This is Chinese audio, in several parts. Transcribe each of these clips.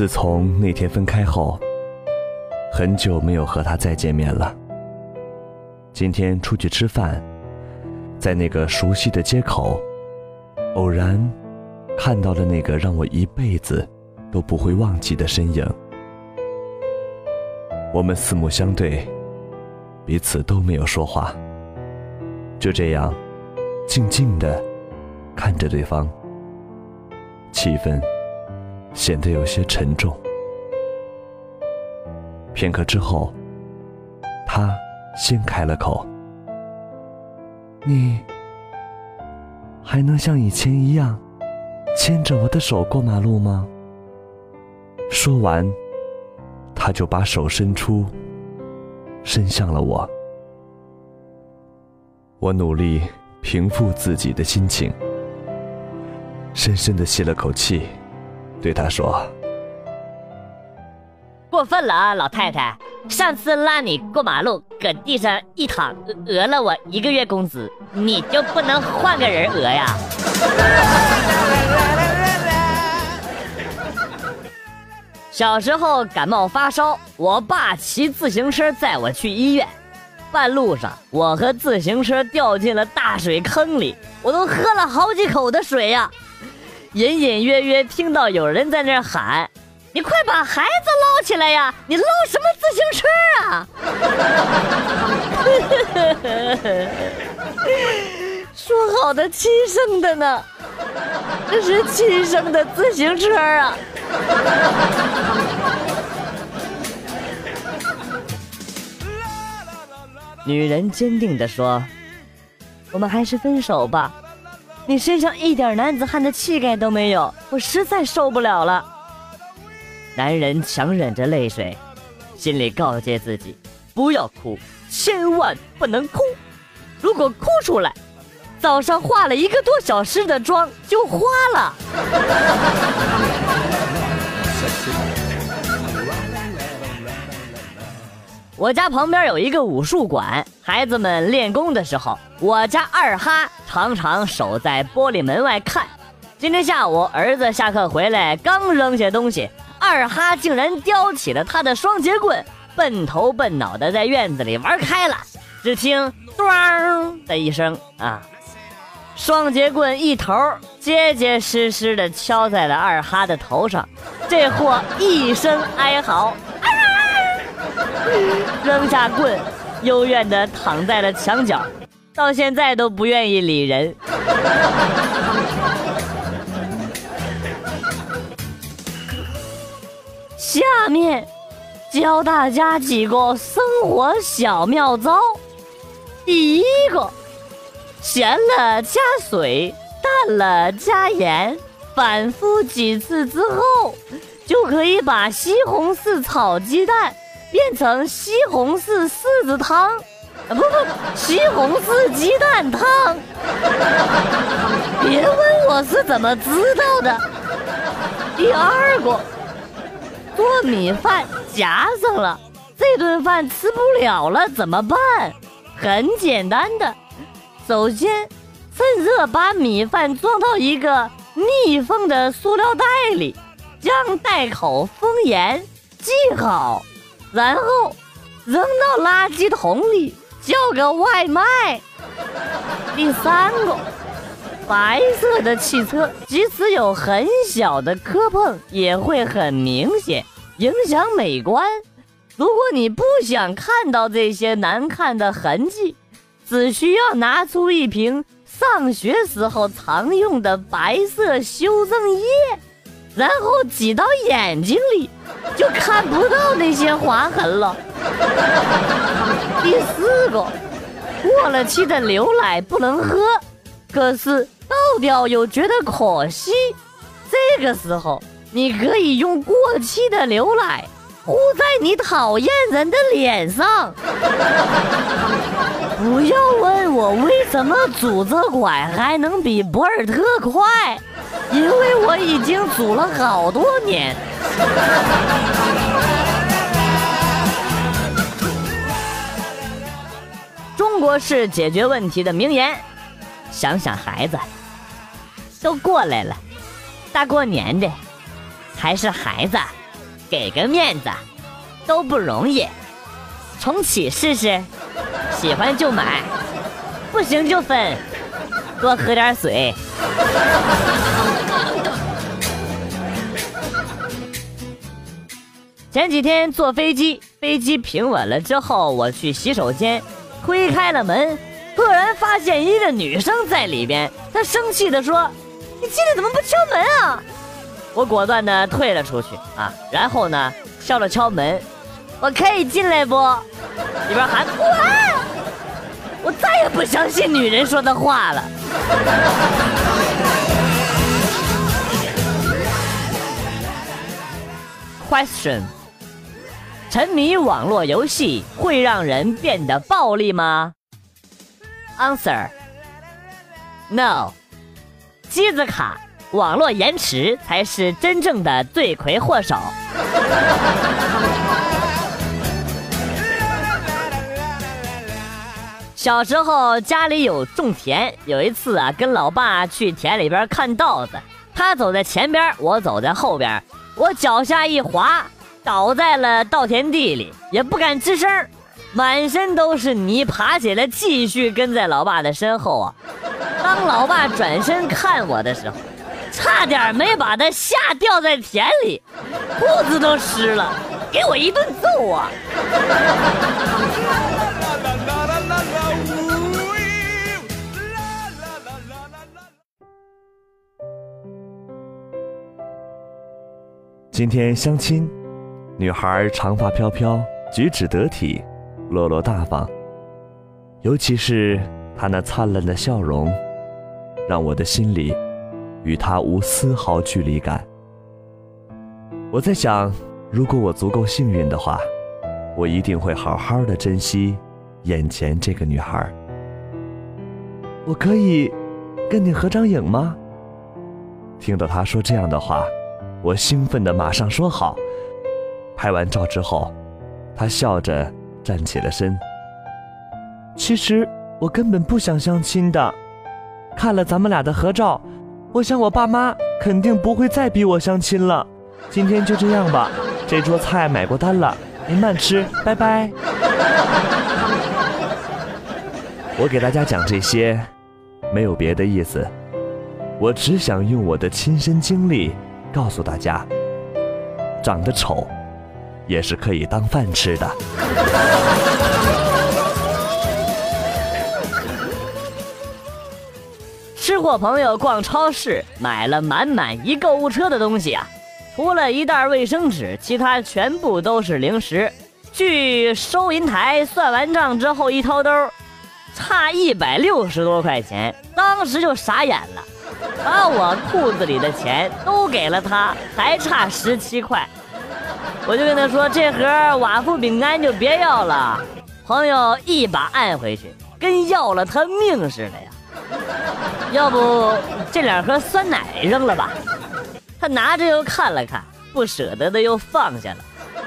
自从那天分开后，很久没有和他再见面了。今天出去吃饭，在那个熟悉的街口，偶然看到了那个让我一辈子都不会忘记的身影。我们四目相对，彼此都没有说话，就这样静静的看着对方，气氛显得有些沉重。片刻之后，他。先开了口：“你还能像以前一样牵着我的手过马路吗？”说完，他就把手伸出，伸向了我。我努力平复自己的心情，深深的吸了口气，对他说：“过分了啊，老太太。”上次拉你过马路，搁地上一躺，讹了我一个月工资，你就不能换个人讹呀？小时候感冒发烧，我爸骑自行车载我去医院，半路上我和自行车掉进了大水坑里，我都喝了好几口的水呀，隐隐约约听到有人在那喊。你快把孩子捞起来呀！你捞什么自行车啊？说好的亲生的呢？这是亲生的自行车啊！女人坚定地说：“我们还是分手吧，你身上一点男子汉的气概都没有，我实在受不了了。”男人强忍着泪水，心里告诫自己：不要哭，千万不能哭。如果哭出来，早上化了一个多小时的妆就花了。我家旁边有一个武术馆，孩子们练功的时候，我家二哈常常守在玻璃门外看。今天下午，儿子下课回来，刚扔下东西。二哈竟然叼起了他的双节棍，笨头笨脑的在院子里玩开了。只听“咚”的一声，啊，双节棍一头结结实实的敲在了二哈的头上。这货一声哀嚎，啊，扔下棍，幽怨的躺在了墙角，到现在都不愿意理人。下面教大家几个生活小妙招。第一个，咸了加水，淡了加盐，反复几次之后，就可以把西红柿炒鸡蛋变成西红柿柿子汤。啊，不不，西红柿鸡蛋汤。别问我是怎么知道的。第二个。做米饭夹上了，这顿饭吃不了了怎么办？很简单的，首先趁热把米饭装到一个密封的塑料袋里，将袋口封严系好，然后扔到垃圾桶里叫个外卖。第三个，白色的汽车即使有很小的磕碰，也会很明显。影响美观。如果你不想看到这些难看的痕迹，只需要拿出一瓶上学时候常用的白色修正液，然后挤到眼睛里，就看不到那些划痕了。第四个，过了期的牛奶不能喝，可是倒掉又觉得可惜，这个时候。你可以用过期的牛奶糊在你讨厌人的脸上。不要问我为什么拄着拐还能比博尔特快，因为我已经组了好多年。中国式解决问题的名言：想想孩子，都过来了，大过年的。还是孩子给个面子，都不容易。重启试试，喜欢就买，不行就分。多喝点水。前几天坐飞机，飞机平稳了之后，我去洗手间，推开了门，突然发现一个女生在里边。她生气地说：“你进来怎么不敲门啊？”我果断的退了出去啊，然后呢，敲了敲门：“我可以进来不？”里边喊：“滚！”我再也不相信女人说的话了。Question：沉迷网络游戏会让人变得暴力吗？Answer：No。机子卡、网络延迟才是真正的罪魁祸首。小时候家里有种田，有一次啊，跟老爸去田里边看稻子，他走在前边，我走在后边，我脚下一滑，倒在了稻田地里，也不敢吱声，满身都是泥，爬起来继续跟在老爸的身后啊。当老爸转身看我的时候，差点没把他吓掉在田里，裤子都湿了，给我一顿揍啊！今天相亲，女孩长发飘飘，举止得体，落落大方。尤其是她那灿烂的笑容，让我的心里与她无丝毫距离感。我在想，如果我足够幸运的话，我一定会好好的珍惜眼前这个女孩。我可以跟你合张影吗？听到她说这样的话。我兴奋的马上说好。拍完照之后，他笑着站起了身。其实我根本不想相亲的，看了咱们俩的合照，我想我爸妈肯定不会再逼我相亲了。今天就这样吧，这桌菜买过单了，您慢吃，拜拜。我给大家讲这些，没有别的意思，我只想用我的亲身经历。告诉大家，长得丑也是可以当饭吃的。吃货朋友逛超市，买了满满一购物车的东西啊，除了一袋卫生纸，其他全部都是零食。去收银台算完账之后，一掏兜，差一百六十多块钱，当时就傻眼了。把我裤子里的钱都给了他，还差十七块，我就跟他说：“这盒瓦夫饼干就别要了。”朋友一把按回去，跟要了他命似的呀！要不这两盒酸奶扔了吧？他拿着又看了看，不舍得的又放下了，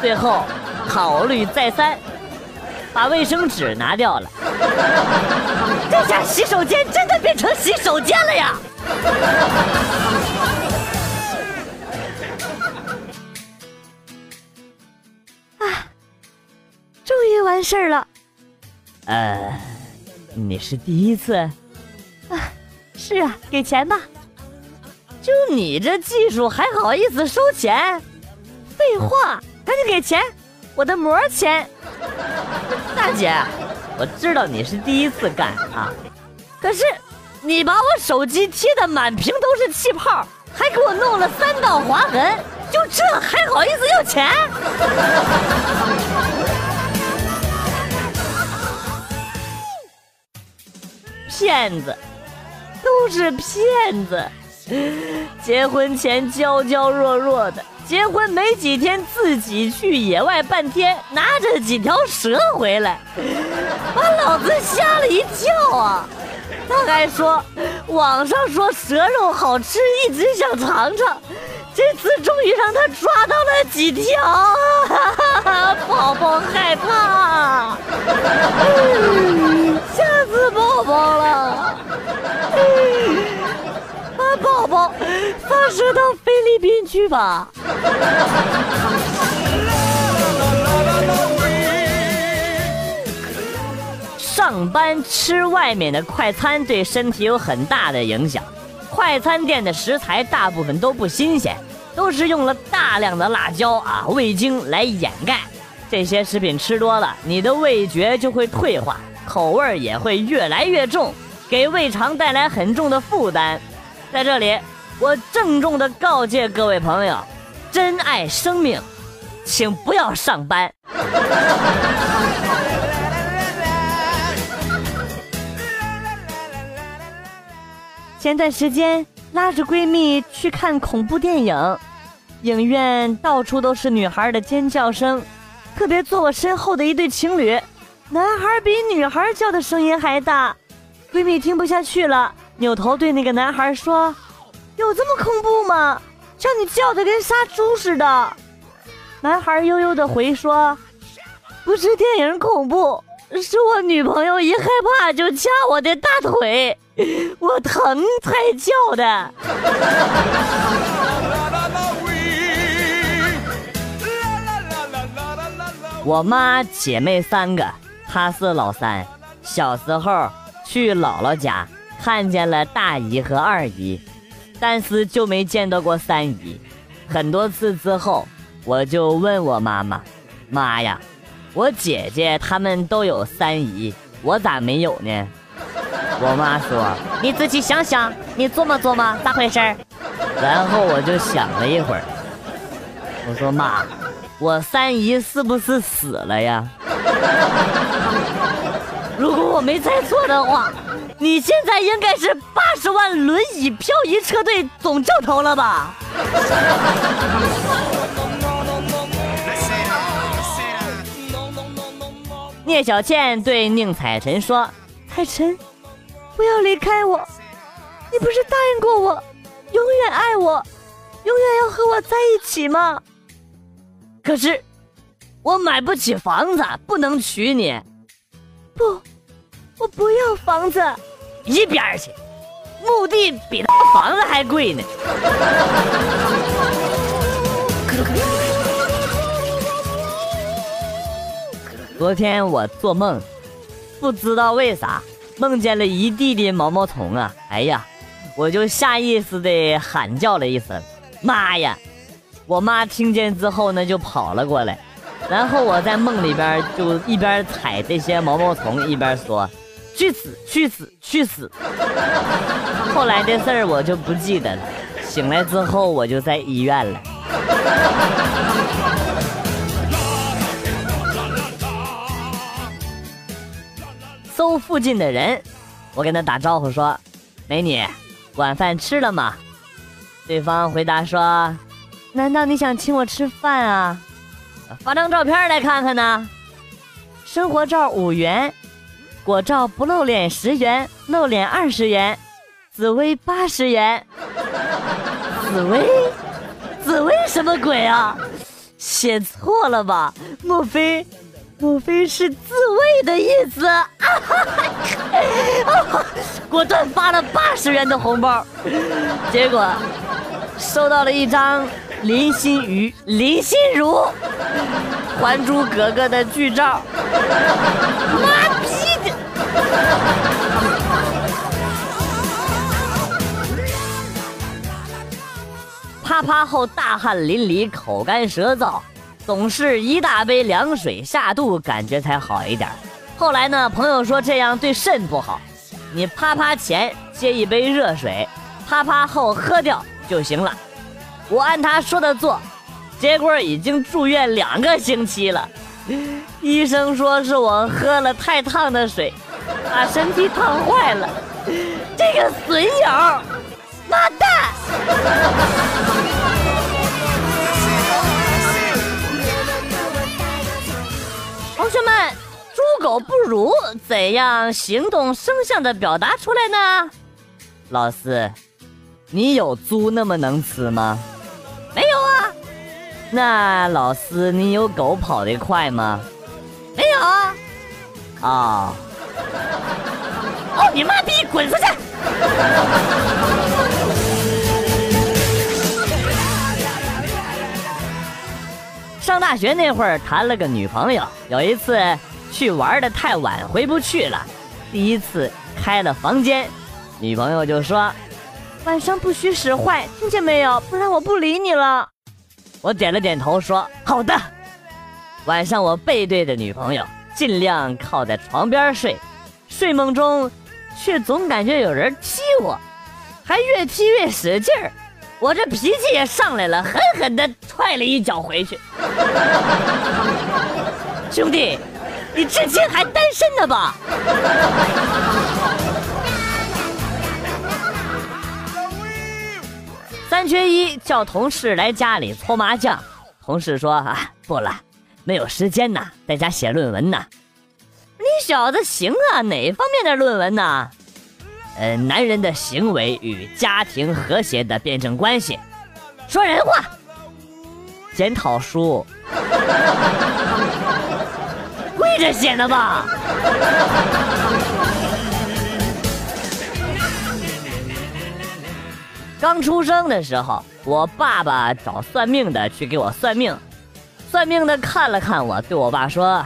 最后考虑再三。把卫生纸拿掉了，这下洗手间真的变成洗手间了呀！事儿了。呃，你是第一次？啊，是啊，给钱吧。就你这技术还好意思收钱？废话，赶紧给钱，我的膜钱。大姐，我知道你是第一次干啊，可是你把我手机贴的满屏都是气泡，还给我弄了三道划痕，就这还好意思要钱？骗子，都是骗子！结婚前娇娇弱弱的。结婚没几天，自己去野外半天，拿着几条蛇回来，把老子吓了一跳啊！他还说网上说蛇肉好吃，一直想尝尝，这次终于让他抓到了几条，宝宝害怕，吓吃宝宝了。把宝宝发射到菲律宾去吧。上班吃外面的快餐对身体有很大的影响。快餐店的食材大部分都不新鲜都是用了大量的辣椒啊味精来掩盖。这些食品吃多了你的味觉就会退化。口味也会越来越重，给胃肠带来很重的负担。在这里，我郑重地告诫各位朋友：珍爱生命，请不要上班。前段时间拉着闺蜜去看恐怖电影，影院到处都是女孩的尖叫声，特别坐我身后的一对情侣，男孩比女孩叫的声音还大。闺蜜听不下去了，扭头对那个男孩说：“有这么恐怖吗？叫你叫的跟杀猪似的。”男孩悠悠的回说：“不是电影恐怖，是我女朋友一害怕就掐我的大腿。”我疼才叫的。我妈姐妹三个，他是老三。小时候去姥姥家，看见了大姨和二姨，但是就没见到过三姨。很多次之后，我就问我妈妈：“妈呀，我姐姐她们都有三姨，我咋没有呢？”我妈说：“你自己想想，你琢磨琢磨咋回事儿然后我就想了一会儿，我说：“妈，我三姨是不是死了呀？如果我没猜错的话，你现在应该是八十万轮椅漂移车队总教头了吧？”聂小倩对宁采臣说：“采臣。”不要离开我！你不是答应过我，永远爱我，永远要和我在一起吗？可是我买不起房子，不能娶你。不，我不要房子，一边去！墓地比他房子还贵呢。昨天我做梦，不知道为啥。梦见了一地的毛毛虫啊！哎呀，我就下意识的喊叫了一声：“妈呀！”我妈听见之后呢，就跑了过来，然后我在梦里边就一边踩这些毛毛虫，一边说：“去死，去死，去死！”后来的事儿我就不记得了。醒来之后，我就在医院了。搜附近的人，我跟他打招呼说：“美女，晚饭吃了吗？”对方回答说：“难道你想请我吃饭啊？发张照片来看看呢。生活照五元，果照不露脸十元，露脸二十元，紫薇八十元。紫薇，紫薇什么鬼啊？写错了吧？莫非？”莫非是自卫的意思？果断发了八十元的红包，结果收到了一张林心如、林心如《还珠格格》的剧照。妈逼的！啪啪后大汗淋漓，口干舌燥。总是一大杯凉水下肚，感觉才好一点。后来呢，朋友说这样对肾不好，你啪啪前接一杯热水，啪啪后喝掉就行了。我按他说的做，结果已经住院两个星期了。医生说是我喝了太烫的水，把身体烫坏了。这个损友，妈蛋！同学们，猪狗不如，怎样行动声像的表达出来呢？老师，你有猪那么能吃吗？没有啊。那老师，你有狗跑得快吗？没有啊。哦。哦，你妈逼，滚出去！上大学那会儿谈了个女朋友，有一次去玩的太晚回不去了，第一次开了房间，女朋友就说：“晚上不许使坏，听见没有？不然我不理你了。”我点了点头说：“好的。”晚上我背对着女朋友，尽量靠在床边睡，睡梦中却总感觉有人踢我，还越踢越使劲儿，我这脾气也上来了，狠狠地踹了一脚回去。兄弟，你至今还单身呢吧？三缺一，叫同事来家里搓麻将。同事说：“啊，不了，没有时间呐，在家写论文呢。”你小子行啊，哪方面的论文呢？呃，男人的行为与家庭和谐的辩证关系。说人话。检讨书。跪着写的吧。刚出生的时候，我爸爸找算命的去给我算命，算命的看了看我，对我爸说：“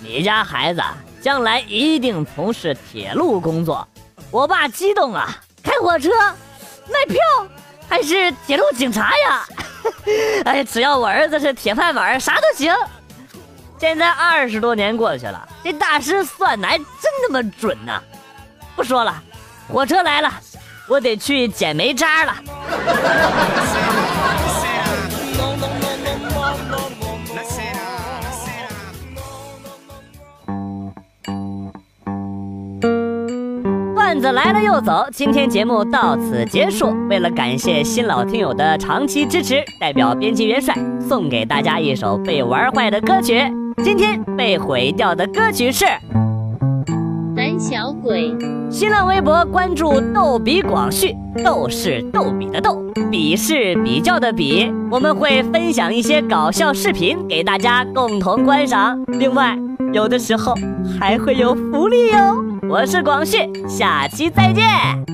你家孩子将来一定从事铁路工作。”我爸激动啊，开火车、卖票，还是铁路警察呀？哎，只要我儿子是铁饭碗，啥都行。现在二十多年过去了，这大师算的还真那么准呢。不说了，火车来了。我得去捡煤渣了。段子来了又走，今天节目到此结束。为了感谢新老听友的长期支持，代表编辑元帅送给大家一首被玩坏的歌曲。今天被毁掉的歌曲是。小鬼，新浪微博关注“逗比广旭”，逗是逗比的逗，比是比较的比。我们会分享一些搞笑视频给大家共同观赏，另外有的时候还会有福利哟。我是广旭，下期再见。